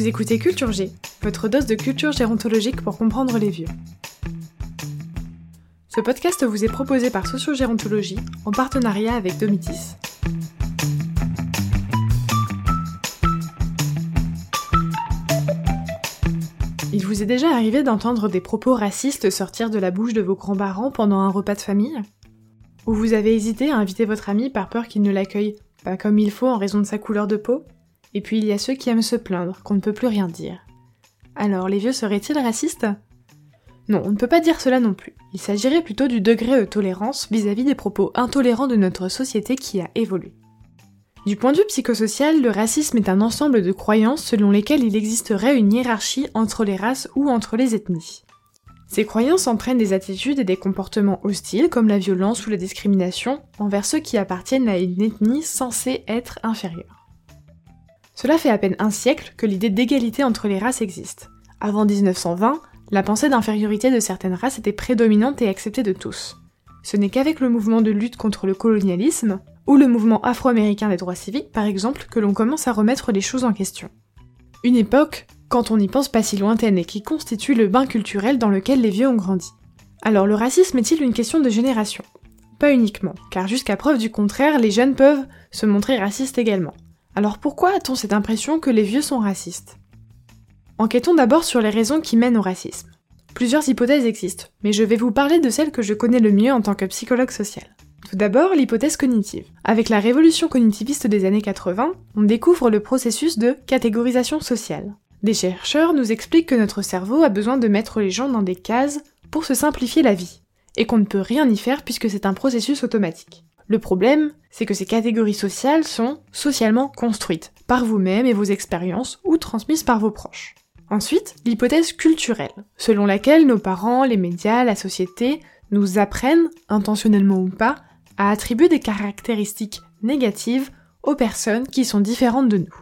Vous écoutez Culture G, votre dose de culture gérontologique pour comprendre les vieux. Ce podcast vous est proposé par Sociogérontologie en partenariat avec Domitis. Il vous est déjà arrivé d'entendre des propos racistes sortir de la bouche de vos grands-parents pendant un repas de famille? Ou vous avez hésité à inviter votre ami par peur qu'il ne l'accueille pas comme il faut en raison de sa couleur de peau? Et puis il y a ceux qui aiment se plaindre qu'on ne peut plus rien dire. Alors les vieux seraient-ils racistes? Non, on ne peut pas dire cela non plus. Il s'agirait plutôt du degré de tolérance vis-à-vis des propos intolérants de notre société qui a évolué. Du point de vue psychosocial, le racisme est un ensemble de croyances selon lesquelles il existerait une hiérarchie entre les races ou entre les ethnies. Ces croyances entraînent des attitudes et des comportements hostiles comme la violence ou la discrimination envers ceux qui appartiennent à une ethnie censée être inférieure. Cela fait à peine un siècle que l'idée d'égalité entre les races existe. Avant 1920, la pensée d'infériorité de certaines races était prédominante et acceptée de tous. Ce n'est qu'avec le mouvement de lutte contre le colonialisme, ou le mouvement afro-américain des droits civiques par exemple, que l'on commence à remettre les choses en question. Une époque, quand on n'y pense pas si lointaine et qui constitue le bain culturel dans lequel les vieux ont grandi. Alors le racisme est-il une question de génération? Pas uniquement, car jusqu'à preuve du contraire, les jeunes peuvent se montrer racistes également. Alors pourquoi a-t-on cette impression que les vieux sont racistes? Enquêtons d'abord sur les raisons qui mènent au racisme. Plusieurs hypothèses existent, mais je vais vous parler de celle que je connais le mieux en tant que psychologue social. Tout d'abord, l'hypothèse cognitive. Avec la révolution cognitiviste des années 80, on découvre le processus de catégorisation sociale. Des chercheurs nous expliquent que notre cerveau a besoin de mettre les gens dans des cases pour se simplifier la vie, et qu'on ne peut rien y faire puisque c'est un processus automatique. Le problème, c'est que ces catégories sociales sont socialement construites, par vous-même et vos expériences, ou transmises par vos proches. Ensuite, l'hypothèse culturelle, selon laquelle nos parents, les médias, la société nous apprennent, intentionnellement ou pas, à attribuer des caractéristiques négatives aux personnes qui sont différentes de nous.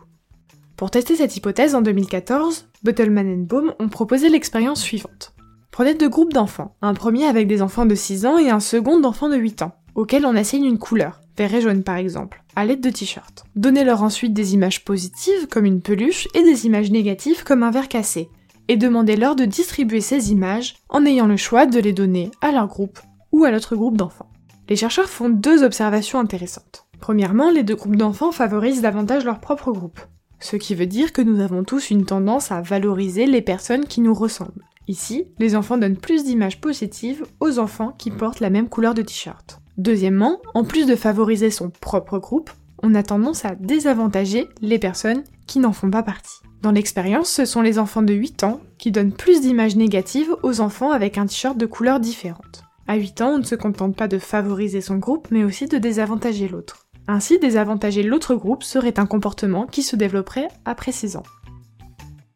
Pour tester cette hypothèse, en 2014, Buttleman et Baum ont proposé l'expérience suivante. Prenez deux groupes d'enfants, un premier avec des enfants de 6 ans et un second d'enfants de 8 ans, auxquels on assigne une couleur, vert et jaune par exemple, à l'aide de t-shirts. Donnez-leur ensuite des images positives comme une peluche et des images négatives comme un verre cassé, et demandez-leur de distribuer ces images en ayant le choix de les donner à leur groupe ou à l'autre groupe d'enfants. Les chercheurs font deux observations intéressantes. Premièrement, les deux groupes d'enfants favorisent davantage leur propre groupe, ce qui veut dire que nous avons tous une tendance à valoriser les personnes qui nous ressemblent. Ici, les enfants donnent plus d'images positives aux enfants qui portent la même couleur de t-shirt. Deuxièmement, en plus de favoriser son propre groupe, on a tendance à désavantager les personnes qui n'en font pas partie. Dans l'expérience, ce sont les enfants de 8 ans qui donnent plus d'images négatives aux enfants avec un t-shirt de couleur différente. À 8 ans, on ne se contente pas de favoriser son groupe, mais aussi de désavantager l'autre. Ainsi, désavantager l'autre groupe serait un comportement qui se développerait après 6 ans.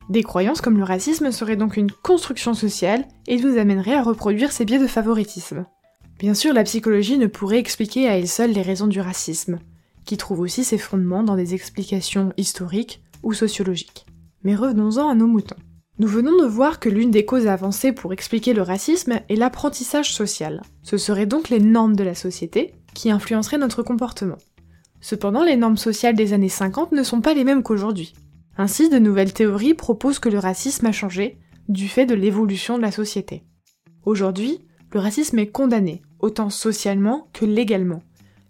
Des croyances comme le racisme seraient donc une construction sociale et nous amèneraient à reproduire ces biais de favoritisme. Bien sûr, la psychologie ne pourrait expliquer à elle seule les raisons du racisme, qui trouve aussi ses fondements dans des explications historiques ou sociologiques. Mais revenons-en à nos moutons. Nous venons de voir que l'une des causes avancées pour expliquer le racisme est l'apprentissage social. Ce seraient donc les normes de la société qui influenceraient notre comportement. Cependant, les normes sociales des années 50 ne sont pas les mêmes qu'aujourd'hui. Ainsi, de nouvelles théories proposent que le racisme a changé du fait de l'évolution de la société. Aujourd'hui, le racisme est condamné, autant socialement que légalement.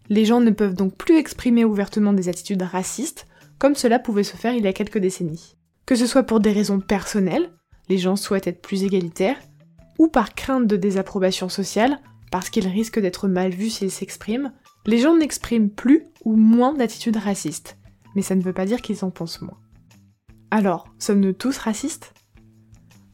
Les gens ne peuvent donc plus exprimer ouvertement des attitudes racistes, comme cela pouvait se faire il y a quelques décennies. Que ce soit pour des raisons personnelles, les gens souhaitent être plus égalitaires, ou par crainte de désapprobation sociale, parce qu'ils risquent d'être mal vus s'ils s'expriment, les gens n'expriment plus ou moins d'attitudes racistes, mais ça ne veut pas dire qu'ils en pensent moins. Alors, sommes-nous tous racistes?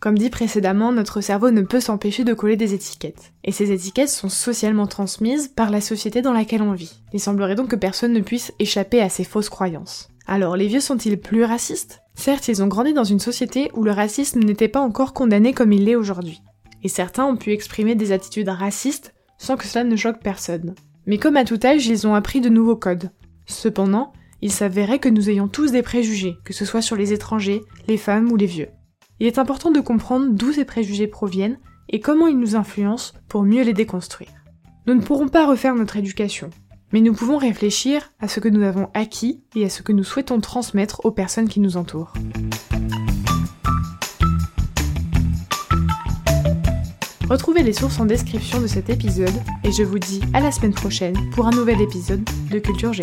Comme dit précédemment, notre cerveau ne peut s'empêcher de coller des étiquettes, et ces étiquettes sont socialement transmises par la société dans laquelle on vit. Il semblerait donc que personne ne puisse échapper à ces fausses croyances. Alors, les vieux sont-ils plus racistes? Certes, ils ont grandi dans une société où le racisme n'était pas encore condamné comme il l'est aujourd'hui. Et certains ont pu exprimer des attitudes racistes sans que cela ne choque personne. Mais comme à tout âge, ils ont appris de nouveaux codes. Cependant, il s'avérait que nous ayons tous des préjugés, que ce soit sur les étrangers, les femmes ou les vieux il est important de comprendre d'où ces préjugés proviennent et comment ils nous influencent pour mieux les déconstruire. Nous ne pourrons pas refaire notre éducation, mais nous pouvons réfléchir à ce que nous avons acquis et à ce que nous souhaitons transmettre aux personnes qui nous entourent. Retrouvez les sources en description de cet épisode et je vous dis à la semaine prochaine pour un nouvel épisode de Culture G.